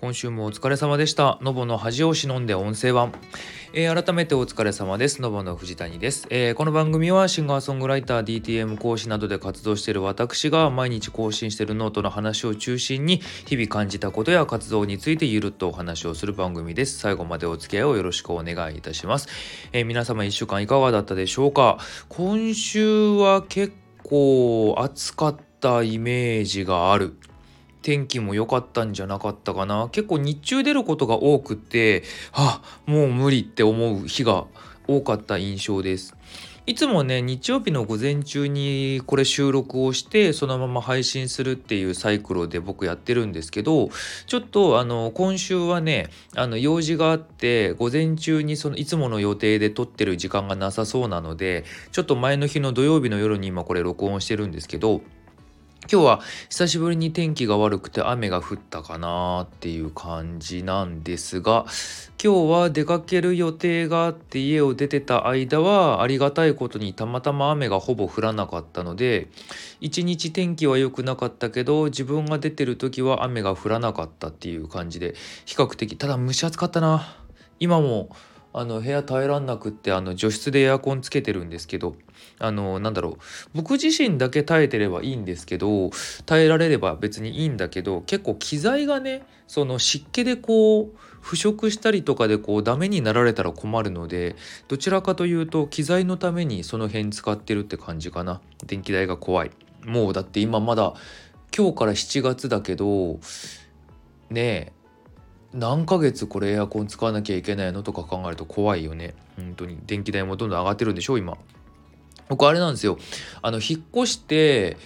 今週もお疲れ様でした。のぼの恥を忍んで音声版。えー、改めてお疲れ様です。のぼの藤谷です、えー、この番組はシンガーソングライター、DTM 講師などで活動している私が毎日更新しているノートの話を中心に日々感じたことや活動についてゆるっとお話をする番組です。最後までお付き合いをよろしくお願いいたします。えー、皆様1週間いかがだったでしょうか？今週は結構暑かったイメージがある。天気も良かったんじゃなかったかな。結構日中出ることが多くてあもう無理って思う日が多かった印象です。いつもね日曜日の午前中にこれ収録をしてそのまま配信するっていうサイクルで僕やってるんですけどちょっとあの今週はねあの用事があって午前中にそのいつもの予定で撮ってる時間がなさそうなのでちょっと前の日の土曜日の夜に今これ録音してるんですけど今日は久しぶりに天気が悪くて雨が降ったかなっていう感じなんですが今日は出かける予定があって家を出てた間はありがたいことにたまたま雨がほぼ降らなかったので一日天気は良くなかったけど自分が出てる時は雨が降らなかったっていう感じで比較的ただ蒸し暑かったな。今もあの部屋耐えらんなくってあの除湿でエアコンつけてるんですけどあのなんだろう僕自身だけ耐えてればいいんですけど耐えられれば別にいいんだけど結構機材がねその湿気でこう腐食したりとかでこうダメになられたら困るのでどちらかというと機材のためにその辺使ってるって感じかな。電気代が怖い。もうだって今まだ今日から7月だけどねえ何ヶ月これエアコン使わなきゃいけないのとか考えると怖いよね。本当に。電気代もどんどん上がってるんでしょ今。僕あれなんですよ。あの引っ越して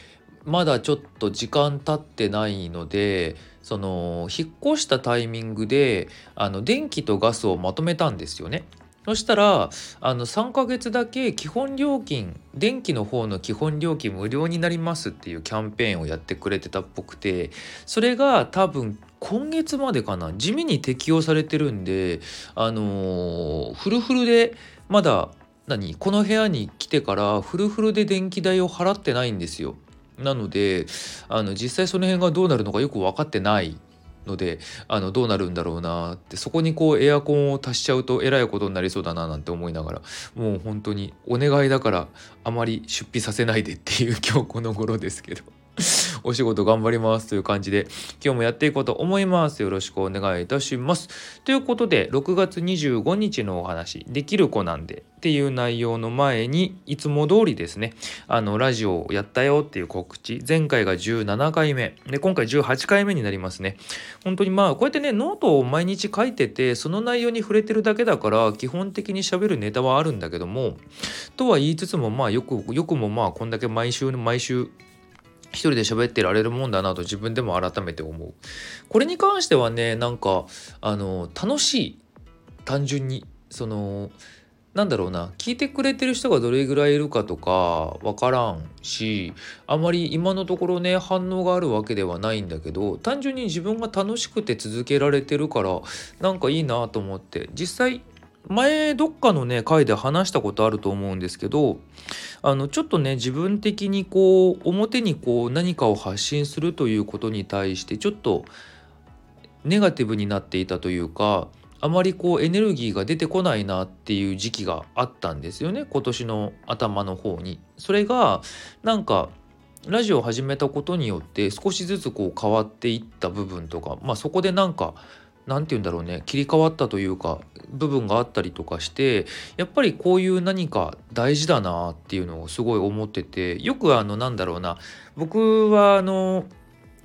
まだちょっと時間経ってないのでその引っ越したタイミングであの電気とガスをまとめたんですよね。そしたらあの3ヶ月だけ基本料金電気の方の基本料金無料になりますっていうキャンペーンをやってくれてたっぽくてそれが多分今月までかな？地味に適用されてるんであのー、フルフルでまだ何？この部屋に来てからフルフルで電気代を払ってないんですよ。なのであの実際その辺がどうなるのかよく分かってないのであのどうなるんだろうなってそこにこうエアコンを足しちゃうとえらいことになりそうだななんて思いながらもう本当にお願いだからあまり出費させないでっていう今日この頃ですけど。お仕事頑張りますという感じで今日もやっていこうと思います。よろしくお願いいたします。ということで6月25日のお話できる子なんでっていう内容の前にいつも通りですねあのラジオをやったよっていう告知前回が17回目で今回18回目になりますね。本当にまあこうやってねノートを毎日書いててその内容に触れてるだけだから基本的にしゃべるネタはあるんだけどもとは言いつつもまあよくよくもまあこんだけ毎週毎週一人で喋ってられるもんだなと自分でも改めて思う。これに関してはねなんかあの楽しい。単純に。そのなんだろうな。聞いてくれてる人がどれぐらいいるかとか分からんしあまり今のところね反応があるわけではないんだけど単純に自分が楽しくて続けられてるからなんかいいなと思って。実際前どっかのね回で話したことあると思うんですけどあのちょっとね自分的にこう表にこう何かを発信するということに対してちょっとネガティブになっていたというかあまりこうエネルギーが出てこないなっていう時期があったんですよね今年の頭の方に。それがなんかラジオを始めたことによって少しずつこう変わっていった部分とかまあそこでなんか何て言うんだろうね切り替わったというか部分があったりとかしてやっぱりこういう何か大事だなっていうのをすごい思っててよくあのなんだろうな僕はあの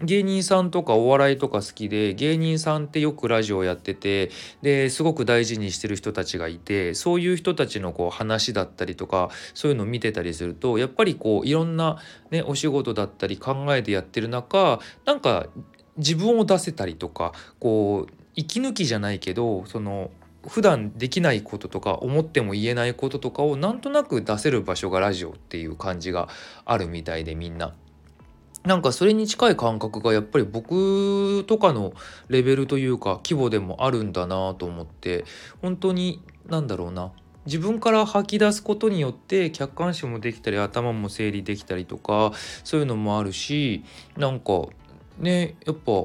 芸人さんとかお笑いとか好きで芸人さんってよくラジオやっててですごく大事にしてる人たちがいてそういう人たちのこう話だったりとかそういうのを見てたりするとやっぱりこういろんな、ね、お仕事だったり考えてやってる中なんか自分を出せたりとかこう息抜きじゃないけどその普段できないこととか思っても言えないこととかをなんとなく出せる場所がラジオっていう感じがあるみたいでみんな。なんかそれに近い感覚がやっぱり僕とかのレベルというか規模でもあるんだなと思って本当に何だろうな自分から吐き出すことによって客観視もできたり頭も整理できたりとかそういうのもあるしなんかねやっぱ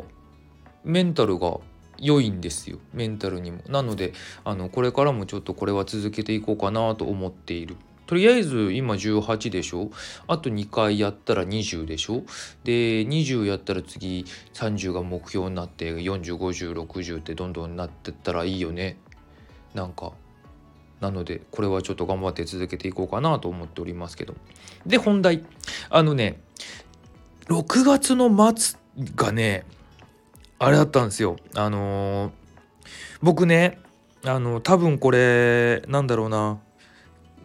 メンタルが良いんですよメンタルにも。なのであのこれからもちょっとこれは続けていこうかなと思っている。とりあえず今18でしょ？あと2回やったら20でしょ？で20やったら次30が目標になって405060ってどんどんなってったらいいよね。なんか。なのでこれはちょっと頑張って続けていこうかなと思っておりますけど。で本題。あのね6月の末がねあれだったんですよあのー、僕ねあの多分これなんだろうな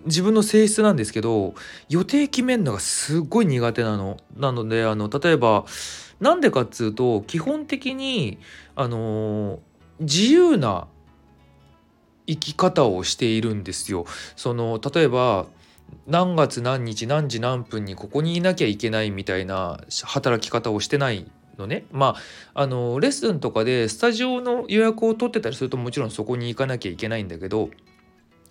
自分の性質なんですけど予定決めるのがすっごい苦手なの。なのであの例えばなんでかっつうと基本的にあの自由な生き方をしているんですよ。その例えば何月何日何時何分にここにいなきゃいけないみたいな働き方をしてないのねまああのレッスンとかでスタジオの予約を取ってたりするともちろんそこに行かなきゃいけないんだけど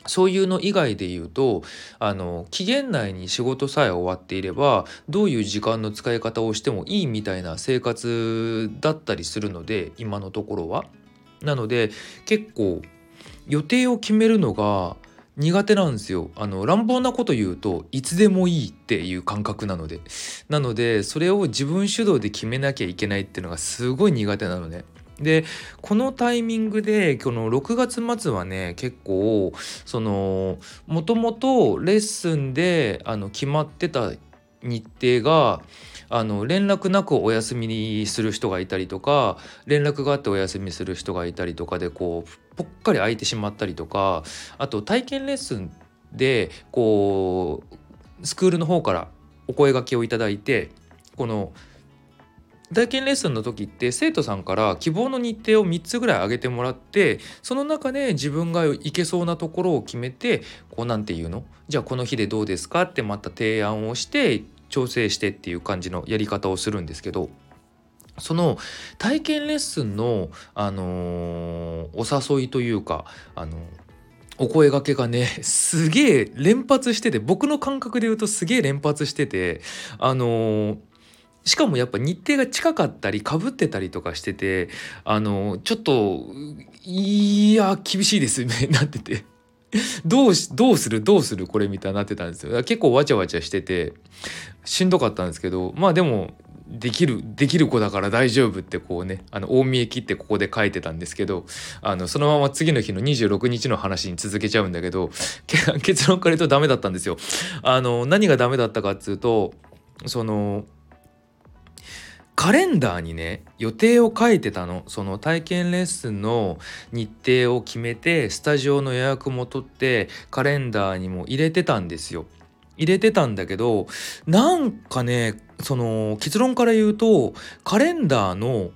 そういうの以外で言うとあの期限内に仕事さえ終わっていればどういう時間の使い方をしてもいいみたいな生活だったりするので今のところは。なので結構予定を決めるのが苦手なんですよ。あの乱暴なこと言うといつでもいいっていう感覚なので。なのでそれを自分主導で決めなきゃいけないっていうのがすごい苦手なのね。でこのタイミングでこの6月末はね結構そのもともとレッスンであの決まってた日程があの連絡なくお休みにする人がいたりとか連絡があってお休みする人がいたりとかでこうぽっかり空いてしまったりとかあと体験レッスンでこうスクールの方からお声がけをいただいてこの体験レッスンの時って生徒さんから希望の日程を3つぐらい上げてもらってその中で自分が行けそうなところを決めてこうなんていうの？じゃあこの日でどうですか？ってまた提案をして調整してっていう感じのやり方をするんですけど。その体験レッスンの、あのー、お誘いというか、あのーお声がけがね すげえ連発してて僕の感覚で言うとすげえ連発しててあのー、しかもやっぱ日程が近かったりかぶってたりとかしててあのちょっといや厳しいですねなってて。どうしどうする？どうする？これみたいになってたんですよ。結構わちゃわちゃしててしんどかったんですけどまあでもできるできる子だから大丈夫ってこうねあの大見え切ってここで書いてたんですけどあのそのまま次の日の26日の話に続けちゃうんだけど 結論から言うとダメだったんですよ。あの何がダメだったかっつうとそのカレンダーにね予定を書いてたのその体験レッスンの日程を決めてスタジオの予約も取ってカレンダーにも入れてたんですよ入れてたんだけどなんかねその結論から言うとカレンダーの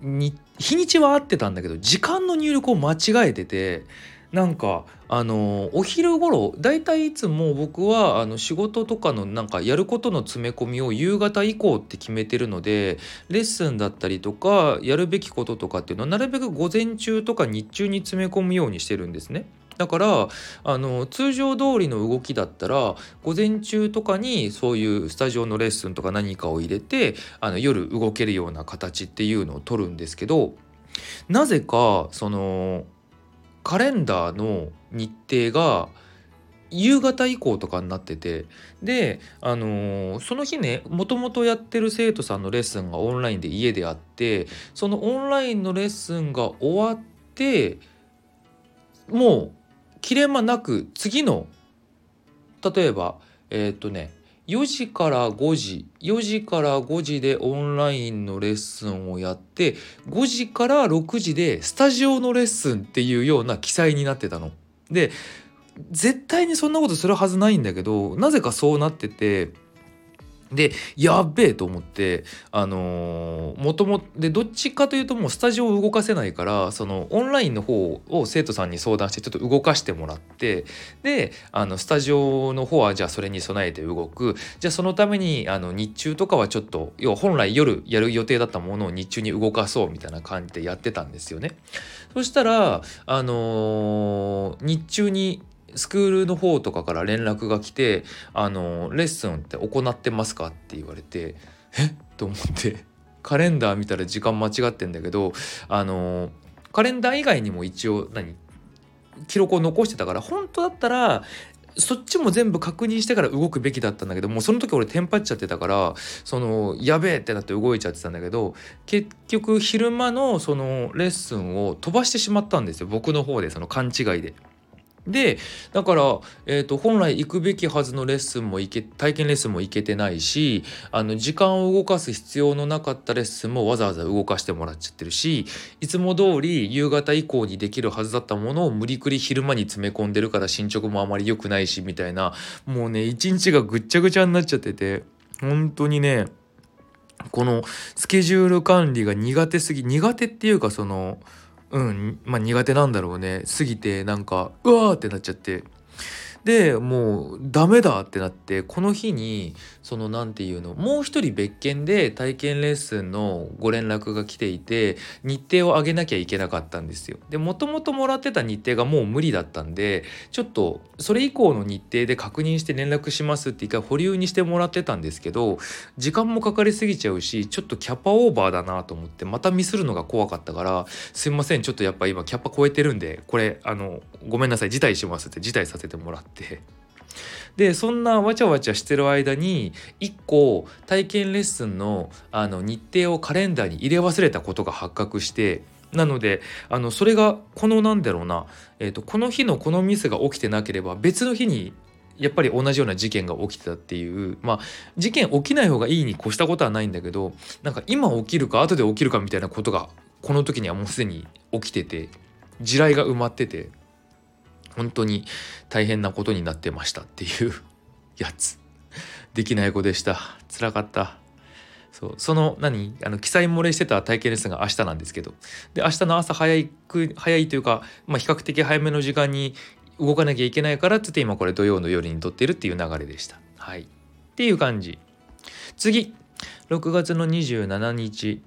に日にちは合ってたんだけど時間の入力を間違えててなんかあのお昼頃だいたいいつも僕はあの仕事とかのなんかやることの詰め込みを夕方以降って決めてるのでレッスンだったりとかやるべきこととかっていうのはなるべく午前中とか日中に詰め込むようにしてるんですね。だからあの通常通りの動きだったら午前中とかにそういうスタジオのレッスンとか何かを入れてあの夜動けるような形っていうのを取るんですけどなぜかそのカレンダーの日程が夕方以降とかになっててであのー、その日ねもともとやってる生徒さんのレッスンがオンラインで家であってそのオンラインのレッスンが終わってもう切れ間なく次の例えばえっ、とね4時から5時4時から5時でオンラインのレッスンをやって5時から6時でスタジオのレッスンっていうような記載になってたの。で絶対にそんなことするはずないんだけどなぜかそうなっててでやっべえと思ってあのー、もともでどっちかというともうスタジオを動かせないからそのオンラインの方を生徒さんに相談してちょっと動かしてもらってであのスタジオの方はじゃあそれに備えて動くじゃあそのためにあの日中とかはちょっと要は本来夜やる予定だったものを日中に動かそうみたいな感じでやってたんですよね。そしたらあのー、日中にスクールの方とかから連絡が来て「あのレッスンって行ってますか?」って言われて「え？っ?」と思ってカレンダー見たら時間間違ってんだけどあのカレンダー以外にも一応何？記録を残してたから本当だったらそっちも全部確認してから動くべきだったんだけどもうその時俺テンパっちゃってたからそのやべえってなって動いちゃってたんだけど結局昼間のそのレッスンを飛ばしてしまったんですよ僕の方でその勘違いで。でだから、えーと、本来行くべきはずのレッスンも行け体験レッスンも行けてないしあの時間を動かす必要のなかったレッスンもわざわざ動かしてもらっちゃってるしいつも通り夕方以降にできるはずだったものを無理くり昼間に詰め込んでるから進捗もあまり良くないしみたいなもうね一日がぐっちゃぐちゃになっちゃってて本当にねこのスケジュール管理が苦手すぎ苦手っていうかそのうんまあ苦手なんだろうね。過ぎてなんかうわーってなっちゃって。でもうダメだってなってこの日にその何て言うのもう一人別件で体験レッスンのご連絡が来ていて日程を上げなきゃいけなかったんですよ。でもともともらってた日程がもう無理だったんでちょっとそれ以降の日程で確認して連絡しますって一回保留にしてもらってたんですけど時間もかかりすぎちゃうしちょっとキャパオーバーだなと思ってまたミスるのが怖かったからすいませんちょっとやっぱ今キャパ超えてるんでこれあのごめんなさい辞退しますって辞退させてもらって。でそんなわちゃわちゃしてる間に1個体験レッスンのあの日程をカレンダーに入れ忘れたことが発覚してなのであのそれがこのなんだろうな、えーと、この日のこのミスが起きてなければ別の日にやっぱり同じような事件が起きてたっていうまあ事件起きない方がいいに越したことはないんだけどなんか今起きるか後で起きるかみたいなことがこの時にはもうすでに起きてて地雷が埋まってて本当に大変なことになってましたっていう やつ。できない子でした。辛かった。そう。その何？あの記載漏れしてた体験レッスンが明日なんですけど。で明日の朝早い早いというか、まあ、比較的早めの時間に動かなきゃいけないからってって今これ土曜の夜に撮ってるっていう流れでした。はい。っていう感じ。次。6月の27日。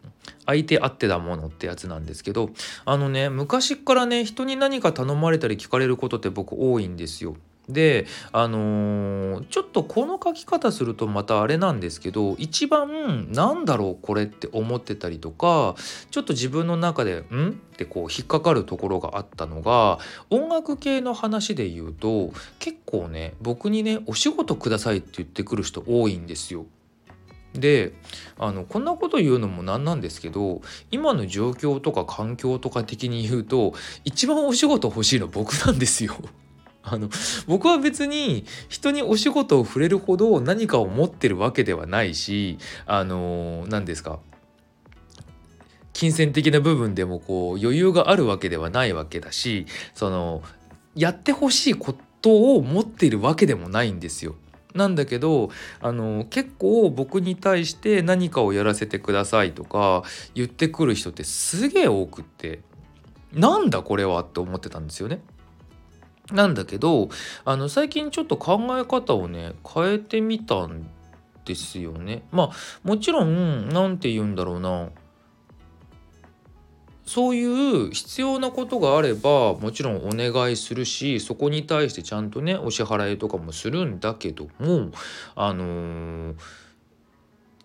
相手あってだものってやつなんですけどあのね昔からね人に何か頼まれたり聞かれることって僕多いんですよ。であのー、ちょっとこの書き方するとまたあれなんですけど一番なんだろうこれって思ってたりとかちょっと自分の中で「ん?」ってこう引っかかるところがあったのが音楽系の話で言うと結構ね僕にね「お仕事ください」って言ってくる人多いんですよ。であのこんなこと言うのもなんなんですけど今の状況とか環境とか的に言うと一番お仕事欲しいの僕なんですよ。あの僕は別に人にお仕事を触れるほど何かを持ってるわけではないしあの何ですか金銭的な部分でもこう余裕があるわけではないわけだしそのやってほしいことを持っているわけでもないんですよ。なんだけどあの結構僕に対して何かをやらせてくださいとか言ってくる人ってすげえ多くってなんだこれはって思ってたんですよね。なんだけどあの最近ちょっと考え方をね変えてみたんですよね。まあもちろん何て言うんだろうなそういう必要なことがあればもちろんお願いするしそこに対してちゃんとねお支払いとかもするんだけどもあのー、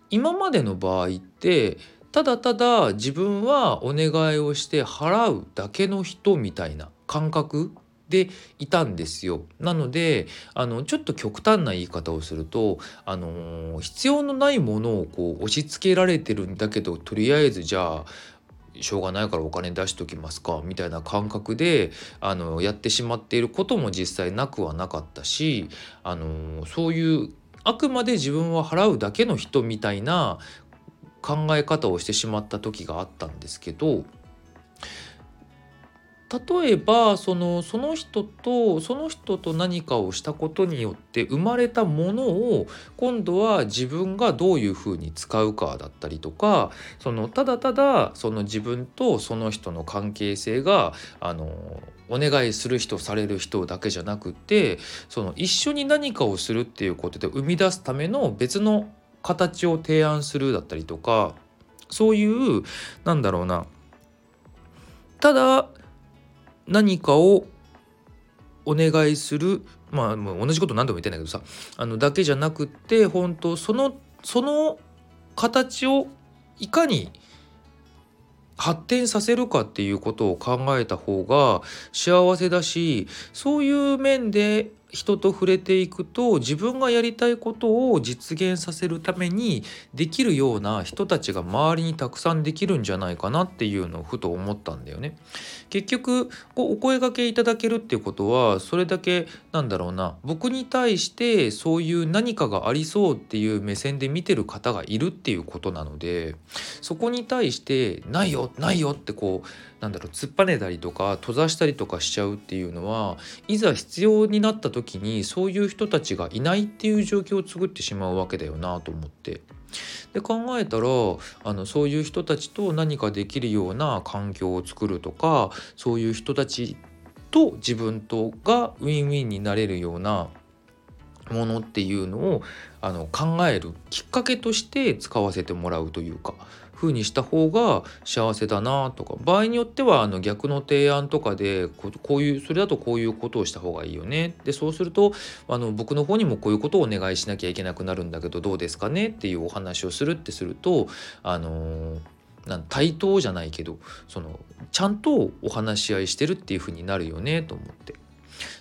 今までの場合ってただただ自分はお願いをして払うだけの人みたいな感覚でいたんですよ。なのであのちょっと極端な言い方をすると、あの、必要のないものをこう押し付けられてるんだけどとりあえずじゃあしょうがないからお金出しときますかみたいな感覚であのやってしまっていることも実際なくはなかったしあのそういうあくまで自分は払うだけの人みたいな考え方をしてしまった時があったんですけど例えばそのその人とその人と何かをしたことによって生まれたものを今度は自分がどういうふうに使うかだったりとかそのただただその自分とその人の関係性があのお願いする人される人だけじゃなくてその一緒に何かをするっていうことで生み出すための別の形を提案するだったりとかそういうなんだろうな。ただ何かをお願いするまあ同じこと何度も言ってんだけどさあのだけじゃなくって本当そのその形をいかに発展させるかっていうことを考えた方が幸せだしそういう面で人と触れていくと自分がやりたいことを実現させるためにできるような人たちが周りにたくさんできるんじゃないかなっていうのをふと思ったんだよね。結局こうお声がけいただけるっていうことはそれだけなんだろうな僕に対してそういう何かがありそうっていう目線で見てる方がいるっていうことなのでそこに対して「ないよないよ」ってこうなんだろう突っぱねたりとか閉ざしたりとかしちゃうっていうのはいざ必要になった時時にそういう人たちがいないっていう状況を作ってしまうわけだよなと思って。で考えたらあのそういう人たちと何かできるような環境を作るとかそういう人たちと自分とがウィンウィンになれるようなものっていうのをあの考えるきっかけとして使わせてもらうというか風にした方が幸せだなとか場合によってはあの逆の提案とかでこういうそれだとこういうことをした方がいいよねでそうするとあの僕の方にもこういうことをお願いしなきゃいけなくなるんだけどどうですかね？っていうお話をするってするとあのなん対等じゃないけどそのちゃんとお話し合いしてるっていう風になるよねと思って。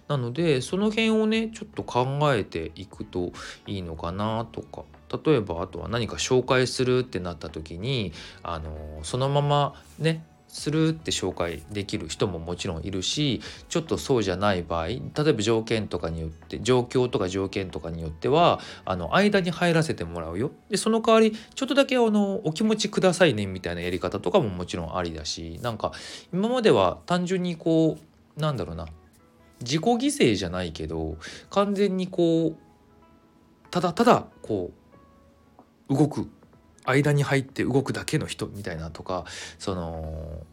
なのでその辺をねちょっと考えていくといいのかなとか。例えばあとは何か紹介するってなった時にあのそのままねするって紹介できる人ももちろんいるしちょっとそうじゃない場合例えば条件とかによって状況とか条件とかによってはあの間に入らせてもらうよ。でその代わりちょっとだけあのお気持ちくださいねみたいなやり方とかももちろんありだしなんか今までは単純にこうなんだろうな自己犠牲じゃないけど完全にこうただただこう動く。間に入って動くだけの人みたいなとかその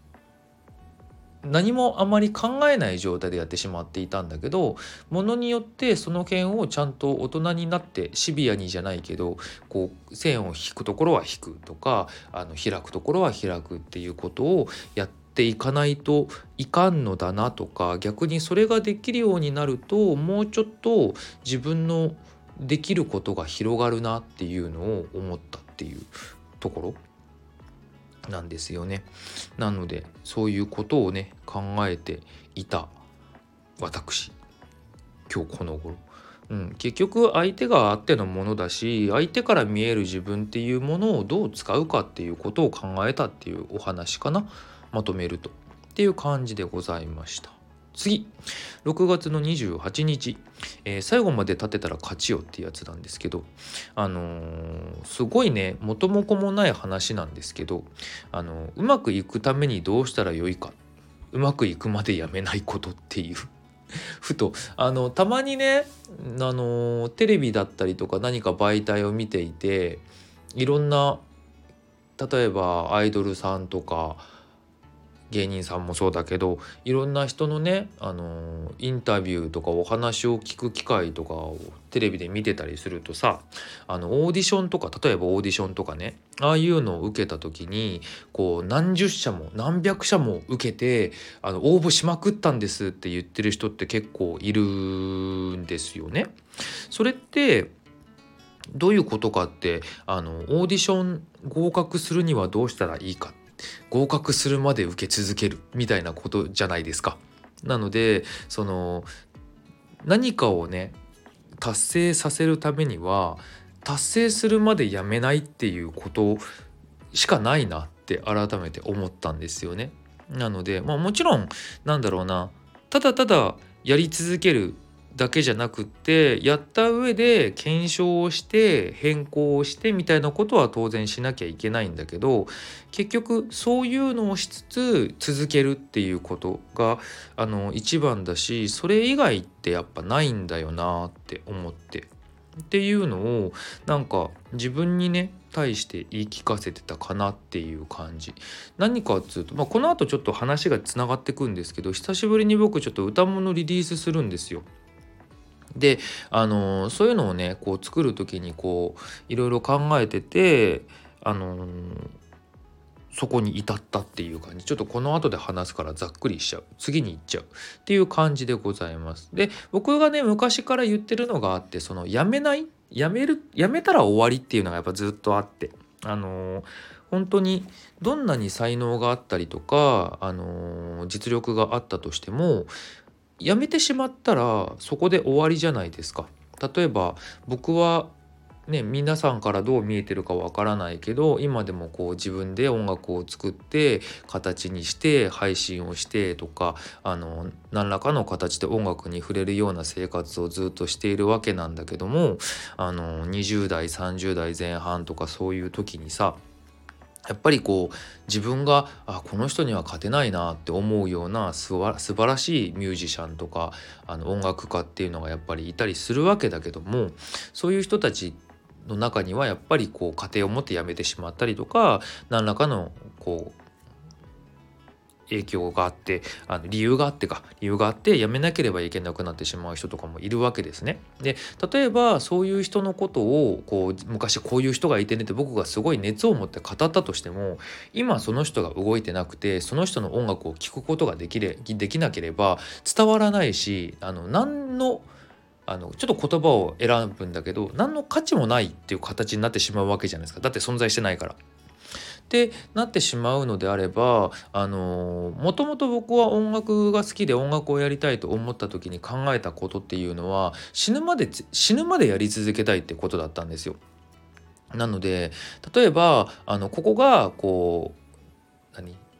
何もあまり考えない状態でやってしまっていたんだけどものによってその辺をちゃんと大人になってシビアにじゃないけどこう線を引くところは引くとかあの開くところは開くっていうことをやってていかないといかんのだなとか逆にそれができるようになるともうちょっと自分のできることが広がるなっていうのを思ったっていうところなんですよね。なのでそういうことをね考えていた私今日この頃。うん、結局相手があってのものだし相手から見える自分っていうものをどう使うかっていうことを考えたっていうお話かな。まとめると。っていう感じでございました。次。6月の28日、えー、最後まで立てたら勝ちよってやつなんですけど。あのー、すごいね元も子もない話なんですけど、あのー、うまくいくためにどうしたらよいか。うまくいくまでやめないことっていう。ふと。あのたまにねあのテレビだったりとか何か媒体を見ていていろんな例えばアイドルさんとか芸人さんもそうだけどいろんな人のね、あのインタビューとかお話を聞く機会とかをテレビで見てたりするとさあのオーディションとか例えばオーディションとかねああいうのを受けた時にこう何十社も何百社も受けてあの応募しまくったんですって言ってる人って結構いるんですよね。それってどういうことかってあのオーディション合格するにはどうしたらいいか合格するまで受け続けるみたいなことじゃないですか。なのでその何かをね達成させるためには達成するまでやめないっていうことしかないなって改めて思ったんですよね。なのでまあもちろんなんだろうなただただやり続けるだけじゃなくってやった上で検証をして変更をしてみたいなことは当然しなきゃいけないんだけど結局そういうのをしつつ続けるっていうことがあの一番だしそれ以外ってやっぱないんだよなって思ってっていうのをなんか自分にね対して言い聞かせてたかなっていう感じ何かっつうと、まあ、この後ちょっと話がつながってくんですけど久しぶりに僕ちょっと歌物リリースするんですよ。であのそういうのをねこう作る時にこういろいろ考えててあのそこに至ったっていう感じ。ちょっとこの後で話すからざっくりしちゃう。次に行っちゃう。っていう感じでございます。で僕がね昔から言ってるのがあってそのやめない？やめる？やめたら終わりっていうのがやっぱずっとあって。あの本当にどんなに才能があったりとか、あの実力があったとしてもやめてしまったらそこで終わりじゃないですか。例えば僕はね、皆さんからどう見えてるかわからないけど今でもこう自分で音楽を作って形にして配信をしてとかあの何らかの形で音楽に触れるような生活をずっとしているわけなんだけどもあの20代30代前半とかそういう時にさやっぱりこう自分があこの人には勝てないなって思うようなすば素晴らしいミュージシャンとかあの音楽家っていうのがやっぱりいたりするわけだけどもそういう人たちの中にはやっぱりこう家庭を持って辞めてしまったりとか何らかのこう影響があってあの理由があってか理由があって辞めなければいけなくなってしまう人とかもいるわけですね。で例えばそういう人のことをこう昔こういう人がいてねって僕がすごい熱を持って語ったとしても今その人が動いてなくてその人の音楽を聴くことができれできなければ伝わらないしあの何のあのちょっと言葉を選ぶんだけど何の価値もないっていう形になってしまうわけじゃないですかだって存在してないから。ってなってしまうのであればあのもともと僕は音楽が好きで音楽をやりたいと思った時に考えたことっていうのは死ぬまで死ぬまでやり続けたいってことだったんですよ。なので例えばあのここがこう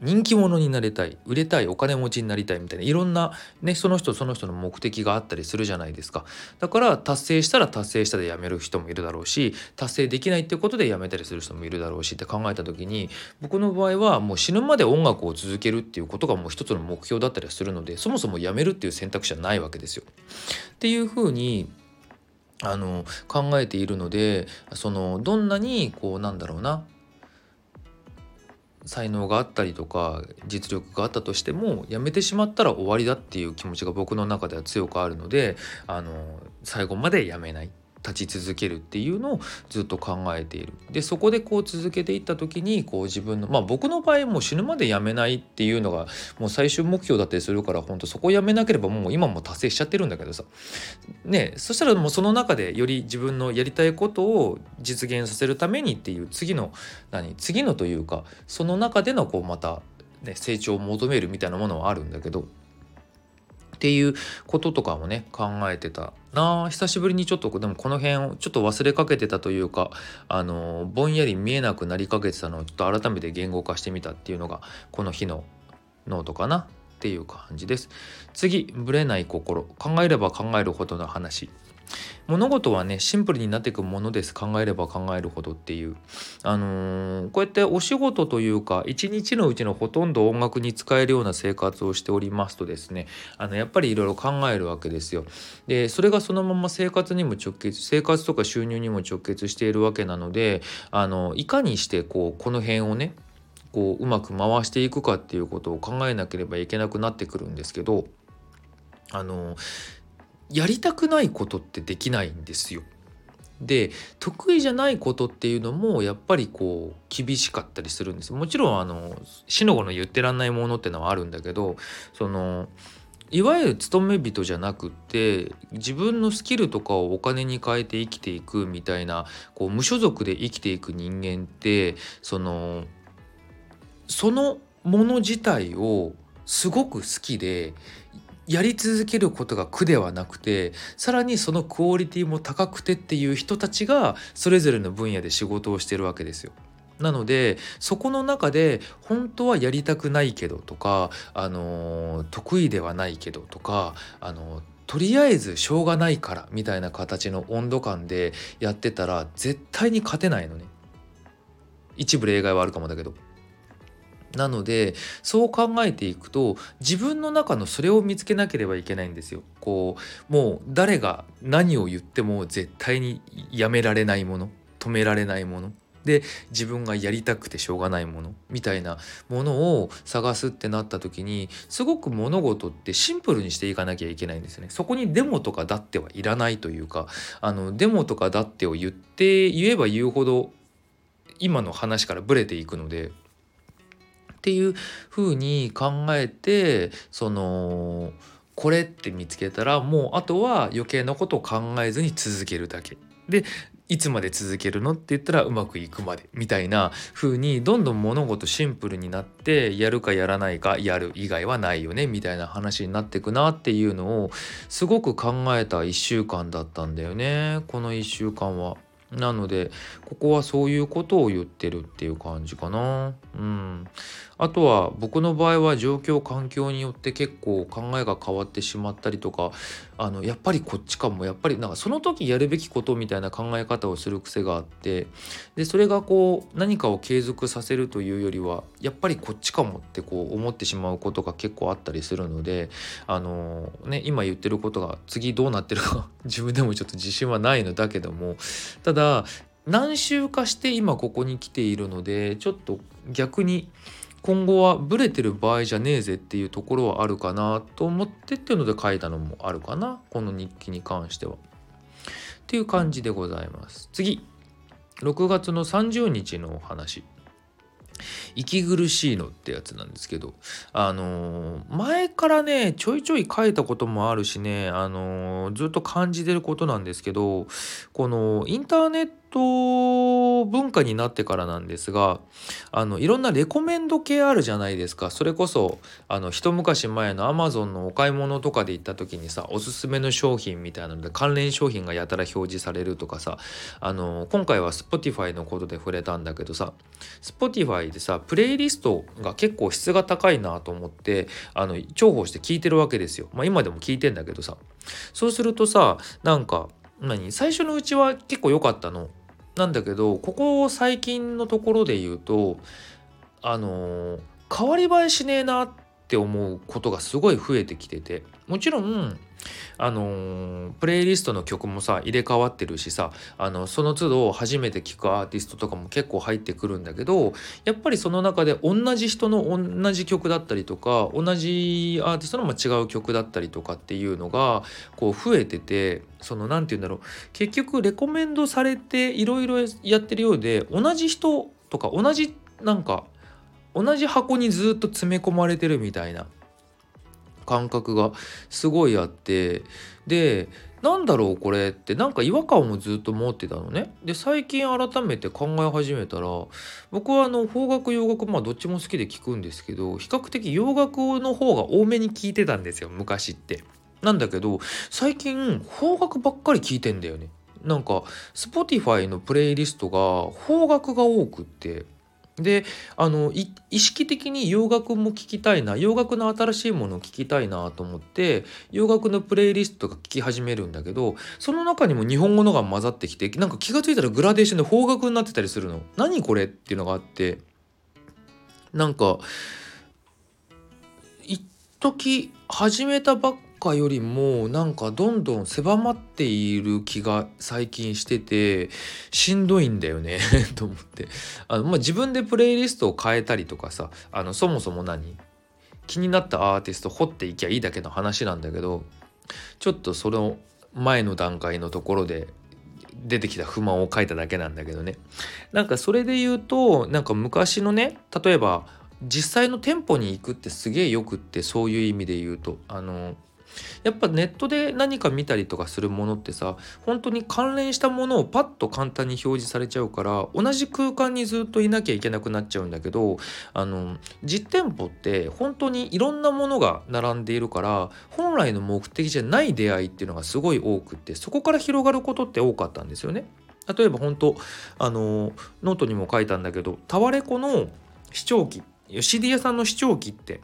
人気者になりたい売れたいお金持ちになりたいみたいないろんなねその人その人の目的があったりするじゃないですかだから達成したら達成したで辞める人もいるだろうし達成できないってことで辞めたりする人もいるだろうしって考えた時に僕の場合はもう死ぬまで音楽を続けるっていうことがもう一つの目標だったりするのでそもそも辞めるっていう選択肢はないわけですよ。っていうふうにあの考えているのでそのどんなにこうなんだろうな才能があったりとか実力があったとしてもやめてしまったら終わりだっていう気持ちが僕の中では強くあるのであの最後までやめない。立ち続けるっていうのをずっと考えている。でそこでこう続けていった時にこう自分のまあ僕の場合もう死ぬまでやめないっていうのがもう最終目標だったりするから本当そこをやめなければもう今も達成しちゃってるんだけどさ。ねそしたらもうその中でより自分のやりたいことを実現させるためにっていう次の何？次のというかその中でのこうまた、ね、成長を求めるみたいなものはあるんだけど。っていうこととかもね考えてたな。あ久しぶりにちょっとでもこの辺をちょっと忘れかけてたというかあのぼんやり見えなくなりかけてたのをちょっと改めて言語化してみたっていうのがこの日のノートかな。っていう感じです。次ぶれない心。考えれば考えるほどの話。物事はねシンプルになっていくものです。考えれば考えるほどっていう。あのー、こうやってお仕事というか一日のうちのほとんど音楽に使えるような生活をしておりますとですね。あのやっぱりいろいろ考えるわけですよ。でそれがそのまま生活にも直結生活とか収入にも直結しているわけなのであのいかにしてこうこの辺をねこううまく回していくかっていうことを考えなければいけなくなってくるんですけどあのやりたくないことってできないんですよ。で得意じゃないことっていうのもやっぱりこう厳しかったりするんですもちろんあの死の子の言ってらんないものってのはあるんだけどそのいわゆる勤め人じゃなくって自分のスキルとかをお金に変えて生きていくみたいなこう無所属で生きていく人間ってそのそのもの自体をすごく好きでやり続けることが苦ではなくてさらにそのクオリティも高くてっていう人たちがそれぞれの分野で仕事をしてるわけですよ。なのでそこの中で本当はやりたくないけどとか、あの、得意ではないけどとか、あの、とりあえずしょうがないからみたいな形の温度感でやってたら絶対に勝てないのね。一部例外はあるかもだけど。なのでそう考えていくと自分の中のそれを見つけなければいけないんですよ。こうもう誰が何を言っても絶対にやめられないもの止められないもので自分がやりたくてしょうがないものみたいなものを探すってなった時にすごく物事ってシンプルにしていかなきゃいけないんですね。そこにデモとかだってはいらないというかあのデモとかだってを言って言えば言うほど今の話からブレていくのでっていうふうに考えてそのこれって見つけたらもうあとは余計なことを考えずに続けるだけ。でいつまで続けるのって言ったらうまくいくまでみたいな風にどんどん物事シンプルになってやるかやらないかやる以外はないよねみたいな話になってくなっていうのをすごく考えた1週間だったんだよねこの1週間は。なのでここはそういうことを言ってるっていう感じかな。うん。あとは僕の場合は状況環境によって結構考えが変わってしまったりとかあのやっぱりこっちかもやっぱりなんかその時やるべきことみたいな考え方をする癖があってでそれがこう何かを継続させるというよりはやっぱりこっちかもってこう思ってしまうことが結構あったりするのであのね今言ってることが次どうなってるか 自分でもちょっと自信はないのだけどもただ何週かして今ここに来ているのでちょっと逆に今後はブレてる場合じゃねえぜっていうところはあるかなと思ってっていうので書いたのもあるかなこの日記に関しては。っていう感じでございます。次6月の30日のお話。息苦しいのってやつなんですけどあのー、前からねちょいちょい書いたこともあるしねあのー、ずっと感じてることなんですけどこのインターネットト文化になってからなんですがあのいろんなレコメンド系あるじゃないですかそれこそあの一昔前のアマゾンのお買い物とかで行った時にさおすすめの商品みたいなので関連商品がやたら表示されるとかさあの今回は Spotify のことで触れたんだけどさ Spotify でさプレイリストが結構質が高いなと思ってあの重宝して聞いてるわけですよ。まあ、今でも聞いてんだけどさそうするとさなんか何？最初のうちは結構良かったの。なんだけどここ最近のところで言うとあの変わり映えしねえなって思うことがすごい増えてきててもちろんあのプレイリストの曲もさ入れ替わってるしさあのその都度初めて聴くアーティストとかも結構入ってくるんだけどやっぱりその中で同じ人の同じ曲だったりとか同じアーティストのも違う曲だったりとかっていうのがこう増えててその何て言うんだろう結局レコメンドされていろいろやってるようで同じ人とか同じなんか同じ箱にずっと詰め込まれてるみたいな。感覚がすごいあってでなんだろうこれってなんか違和感もずっと持ってたのね。で最近改めて考え始めたら僕はあの邦楽洋楽まあどっちも好きで聞くんですけど比較的洋楽の方が多めに聞いてたんですよ昔って。なんだけど最近邦楽ばっかり聞いてんだよね。なんか Spotify のプレイリストが邦楽が多くってであの意識的に洋楽も聴きたいな洋楽の新しいものを聴きたいなと思って洋楽のプレイリストが聴き始めるんだけどその中にも日本語のが混ざってきてなんか気が付いたらグラデーションで邦楽になってたりするの。何これっていうのがあってなんか一時始めたばっかよりもなんかどんどん狭まっている気が最近しててしんどいんだよね と思って。あの、まあ、自分でプレイリストを変えたりとかさあのそもそも何？気になったアーティスト掘っていきゃいいだけの話なんだけどちょっとその前の段階のところで出てきた不満を書いただけなんだけどね。なんかそれで言うとなんか昔のね例えば実際の店舗に行くってすげえよくってそういう意味で言うと。あのやっぱネットで何か見たりとかするものってさ本当に関連したものをパッと簡単に表示されちゃうから同じ空間にずっといなきゃいけなくなっちゃうんだけどあの実店舗って本当にいろんなものが並んでいるから本来の目的じゃない出会いっていうのがすごい多くってそこから広がることって多かったんですよね。例えば本当あのノートにも書いたんだけどタワレコの視聴器吉出屋さんの視聴器って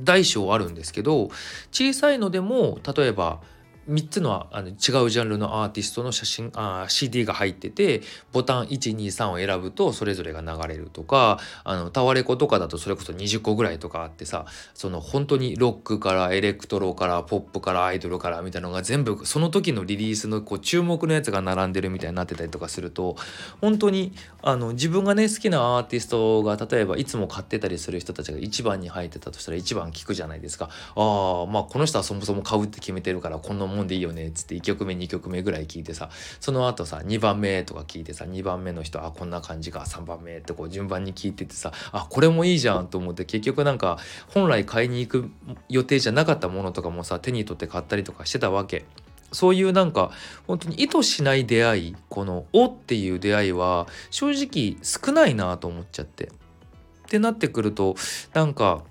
大小あるんですけど小さいのでも例えば3つのあの違うジャンルのアーティストの写真あ CD が入っててボタン123を選ぶとそれぞれが流れるとかあのタワレコとかだとそれこそ20個ぐらいとかあってさその本当にロックからエレクトロからポップからアイドルからみたいなのが全部その時のリリースのこう注目のやつが並んでるみたいになってたりとかすると本当にあの自分がね好きなアーティストが例えばいつも買ってたりする人たちが1番に入ってたとしたら1番聞くじゃないですか。ああまあこの人はそもそも買うって決めてるからこんなもんでいいよねっつって1曲目2曲目ぐらい聞いてさその後さ2番目とか聞いてさ2番目の人あこんな感じか3番目ってこう順番に聞いててさあこれもいいじゃんと思って結局なんか本来買いに行く予定じゃなかったものとかもさ手に取って買ったりとかしてたわけ。そういうなんか本当に意図しない出会いこの「お」っていう出会いは正直少ないなと思っちゃって。ってなってくるとなんか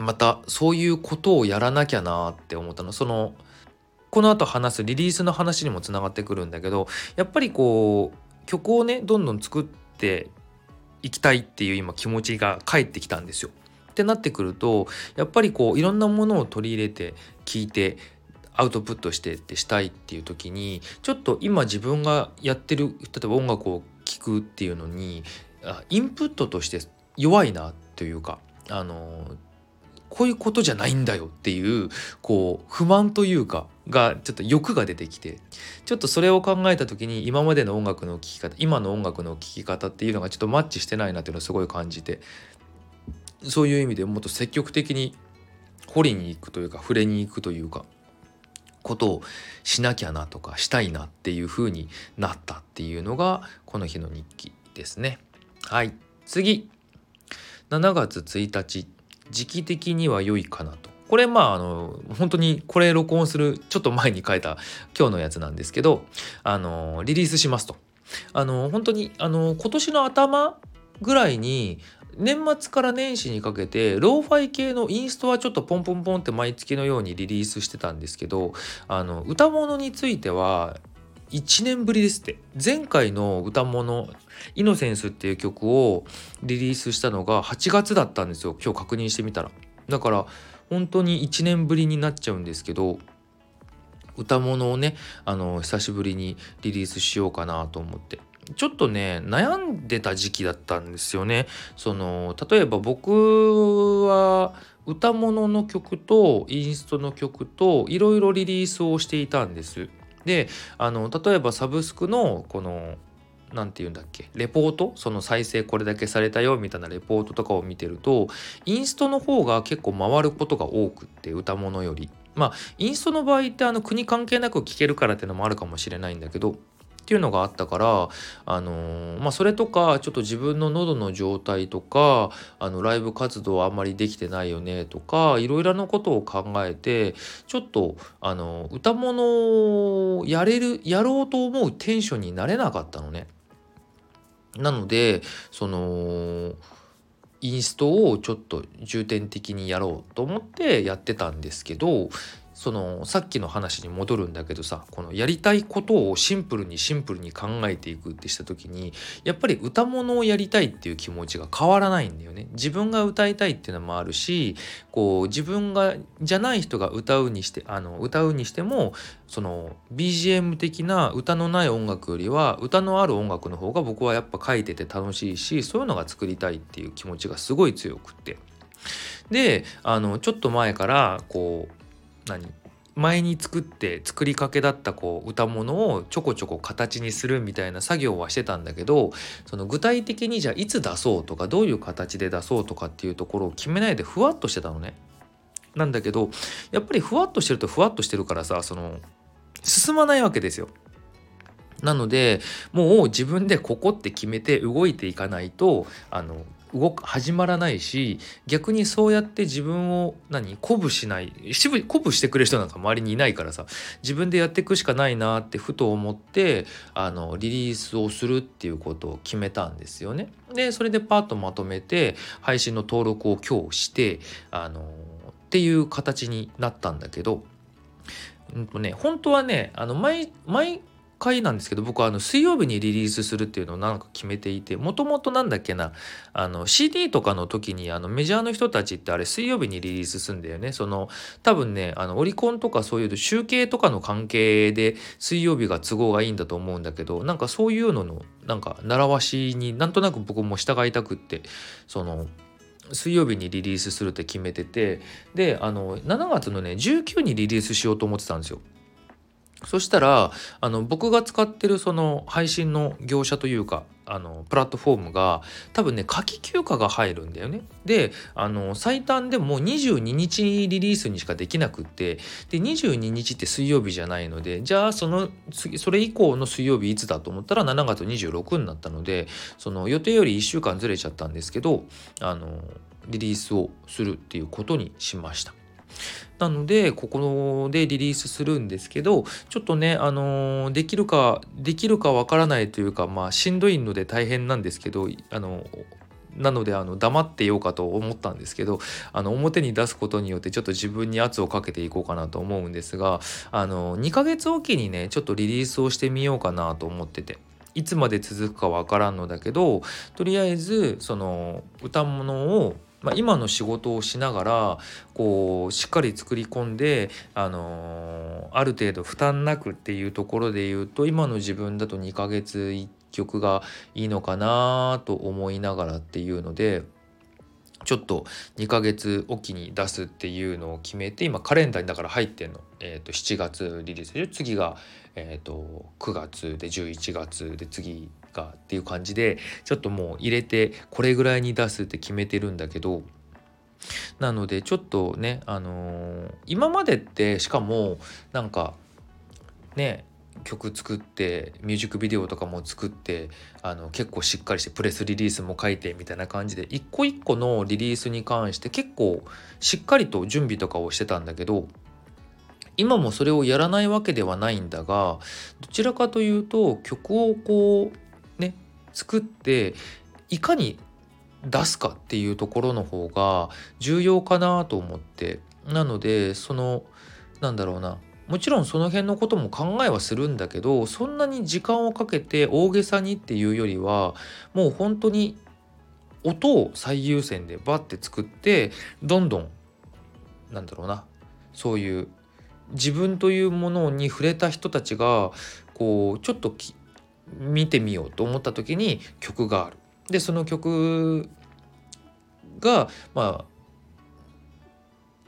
またそういうことをやらなきゃなって思ったのそのこの後話すリリースの話にもつながってくるんだけどやっぱりこう曲をねどんどん作っていきたいっていう今気持ちが返ってきたんですよ。ってなってくるとやっぱりこういろんなものを取り入れて聞いてアウトプットしてってしたいっていう時にちょっと今自分がやってる例えば音楽を聴くっていうのにインプットとして弱いなというかあのこういうことじゃないんだよっていうこう不満というかがちょっと欲が出てきてちょっとそれを考えた時に今までの音楽の聴き方今の音楽の聴き方っていうのがちょっとマッチしてないなっていうのをすごい感じてそういう意味でもっと積極的に掘りに行くというか触れに行くというかことをしなきゃなとかしたいなっていう風になったっていうのがこの日の日記ですね。はい。次。7月1日。時期的には良いかなと。これまああの本当にこれ録音するちょっと前に書いた今日のやつなんですけどあのリリースしますと。あの本当にあの今年の頭ぐらいに年末から年始にかけてローファイ系のインストはちょっとポンポンポンって毎月のようにリリースしてたんですけどあの歌物については1年ぶりですって前回の歌物「イノセンス」っていう曲をリリースしたのが8月だったんですよ。今日確認してみたら。だから本当に1年ぶりになっちゃうんですけど歌物をねあの久しぶりにリリースしようかなと思って。ちょっとね悩んでた時期だったんですよね。その例えば僕は歌物の曲とインストの曲といろいろリリースをしていたんです。であの例えばサブスクのこの何て言うんだっけ？レポート？その再生これだけされたよ？みたいなレポートとかを見てるとインストの方が結構回ることが多くって歌物より。まあインストの場合ってあの国関係なく聴けるからっていうのもあるかもしれないんだけどっていうのがあったからあのー、まあそれとかちょっと自分の喉の状態とかあのライブ活動あんまりできてないよねとかいろいろなことを考えてちょっとあの歌物をやれるやろうと思うテンションになれなかったのね。なのでそのインストをちょっと重点的にやろうと思ってやってたんですけどそのさっきの話に戻るんだけどさこのやりたいことをシンプルにシンプルに考えていくってした時にやっぱり歌物をやりたいっていう気持ちが変わらないんだよね。自分が歌いたいっていうのもあるしこう自分がじゃない人が歌うにしてあの歌うにしてもその BGM 的な歌のない音楽よりは歌のある音楽の方が僕はやっぱ書いてて楽しいしそういうのが作りたいっていう気持ちがすごい強くって。であのちょっと前からこう何？前に作って作りかけだったこう歌物をちょこちょこ形にするみたいな作業はしてたんだけどその具体的にじゃあいつ出そうとかどういう形で出そうとかっていうところを決めないでふわっとしてたのね。なんだけどやっぱりふわっとしてるとふわっとしてるからさその進まないわけですよ。なのでもう自分でここって決めて動いていかないとあの動く始まらないし逆にそうやって自分を何鼓舞しない鼓舞してくれる人なんか周りにいないからさ自分でやっていくしかないなってふと思ってあのリリースをするっていうことを決めたんですよね。でそれでパッとまとめて配信の登録を今日してあのっていう形になったんだけど。うんとね、本当はねあの毎毎回なんですけど僕はあの水曜日にリリースするっていうのをなんか決めていてもともとなんだっけなあの CD とかの時にあのメジャーの人たちってあれ水曜日にリリースするんだよねその多分ねあのオリコンとかそういう集計とかの関係で水曜日が都合がいいんだと思うんだけどなんかそういうののなんか習わしになんとなく僕も従いたくってその水曜日にリリースするって決めててであの7月のね19にリリースしようと思ってたんですよ。そしたらあの僕が使ってるその配信の業者というかあのプラットフォームが多分ね夏季休暇が入るんだよね。であの最短でも22日リリースにしかできなくってで22日って水曜日じゃないのでじゃあそのそれ以降の水曜日いつだと思ったら7月26になったのでその予定より1週間ずれちゃったんですけどあのリリースをするっていうことにしました。なのでここでリリースするんですけどちょっとねあのできるかできるかわからないというかまあしんどいので大変なんですけどあのなのであの黙ってようかと思ったんですけどあの表に出すことによってちょっと自分に圧をかけていこうかなと思うんですがあの2ヶ月おきにねちょっとリリースをしてみようかなと思ってて。いつまで続くかわからんのだけどとりあえずその歌物をまあ、今の仕事をしながらこうしっかり作り込んで、あのー、ある程度負担なくっていうところで言うと今の自分だと2ヶ月1曲がいいのかなと思いながらっていうので。ちょっと2ヶ月おきに出すっていうのを決めて今カレンダーにだから入ってんの、えー、と7月リリースで次が、えー、と9月で11月で次がっていう感じでちょっともう入れてこれぐらいに出すって決めてるんだけどなのでちょっとねあのー、今までってしかもなんかね曲作ってミュージックビデオとかも作ってあの結構しっかりしてプレスリリースも書いてみたいな感じで一個一個のリリースに関して結構しっかりと準備とかをしてたんだけど今もそれをやらないわけではないんだがどちらかというと曲をこう作っていかに出すかっていうところの方が重要かなと思って。なのでそのなんだろうな。もちろんその辺のことも考えはするんだけどそんなに時間をかけて大げさにっていうよりはもう本当に音を最優先でバッて作ってどんどんなんだろうな。そういう自分というものに触れた人たちがこうちょっと見てみようと思った時に曲がある。でその曲がま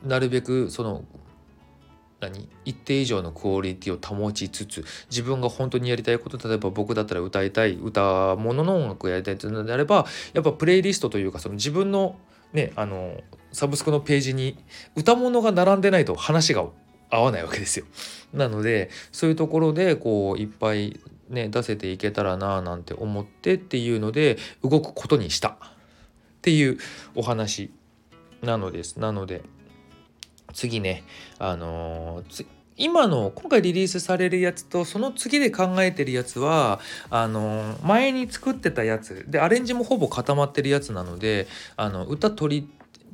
あなるべくその何一定以上のクオリティを保ちつつ自分が本当にやりたいこと例えば僕だったら歌いたい歌物の音楽をやりたいというのであればやっぱプレイリストというかその自分のねあのサブスクのページに歌物が並んでないと話が合わないわけですよ。なのでそういうところでこういっぱいね出せていけたらななんて思ってっていうので動くことにしたっていうお話なのです。なので次ねあのー、今の今回リリースされるやつとその次で考えてるやつはあのー、前に作ってたやつでアレンジもほぼ固まってるやつなのであの歌取り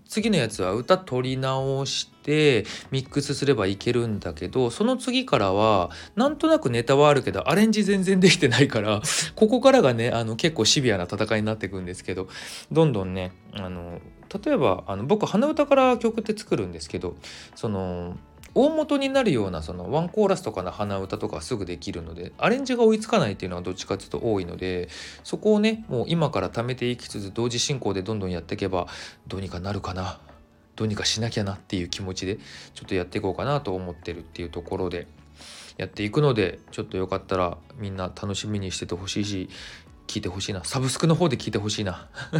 次のやつは歌取り直してミックスすればいけるんだけどその次からはなんとなくネタはあるけどアレンジ全然できてないから ここからがねあの結構シビアな戦いになっていくんですけどどんどんねあの例えばあの僕鼻歌から曲って作るんですけどその大元になるようなそのワンコーラスとかの鼻歌とかすぐできるのでアレンジが追いつかないっていうのはどっちかっていうと多いのでそこをねもう今から貯めていきつつ同時進行でどんどんやっていけばどうにかなるかなどうにかしなきゃなっていう気持ちでちょっとやっていこうかなと思ってるっていうところでやっていくのでちょっとよかったらみんな楽しみにしててほしいし聞いてほしいなサブスクの方で聞いてほしいな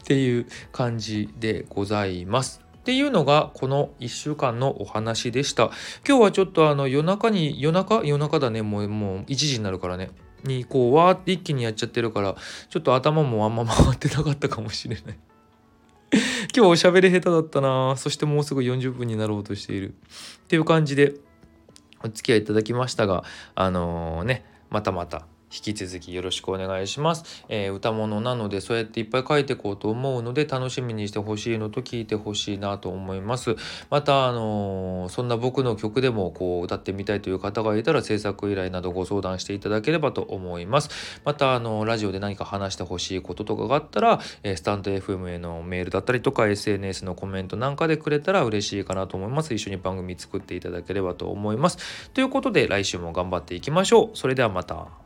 っていう感じでございます。っていうのがこの1週間のお話でした。今日はちょっとあの夜中に夜中？夜中だね。もうもう1時になるからね。にこうわーって一気にやっちゃってるからちょっと頭もあんま回ってなかったかもしれない。今日はおしゃべり下手だったな。そしてもうすぐ40分になろうとしている。っていう感じでお付き合いいただきましたがあのー、ねまたまた引き続きよろしくお願いします、えー、歌物なのでそうやっていっぱい書いていこうと思うので楽しみにしてほしいのと聞いてほしいなと思います。またあのー、そんな僕の曲でもこう歌ってみたいという方がいたら制作依頼などご相談していただければと思います。またあのー、ラジオで何か話してほしいこととかがあったら、えー、スタンド FM へのメールだったりとか SNS のコメントなんかでくれたら嬉しいかなと思います。一緒に番組作っていただければと思います。ということで来週も頑張っていきましょう。それではまた。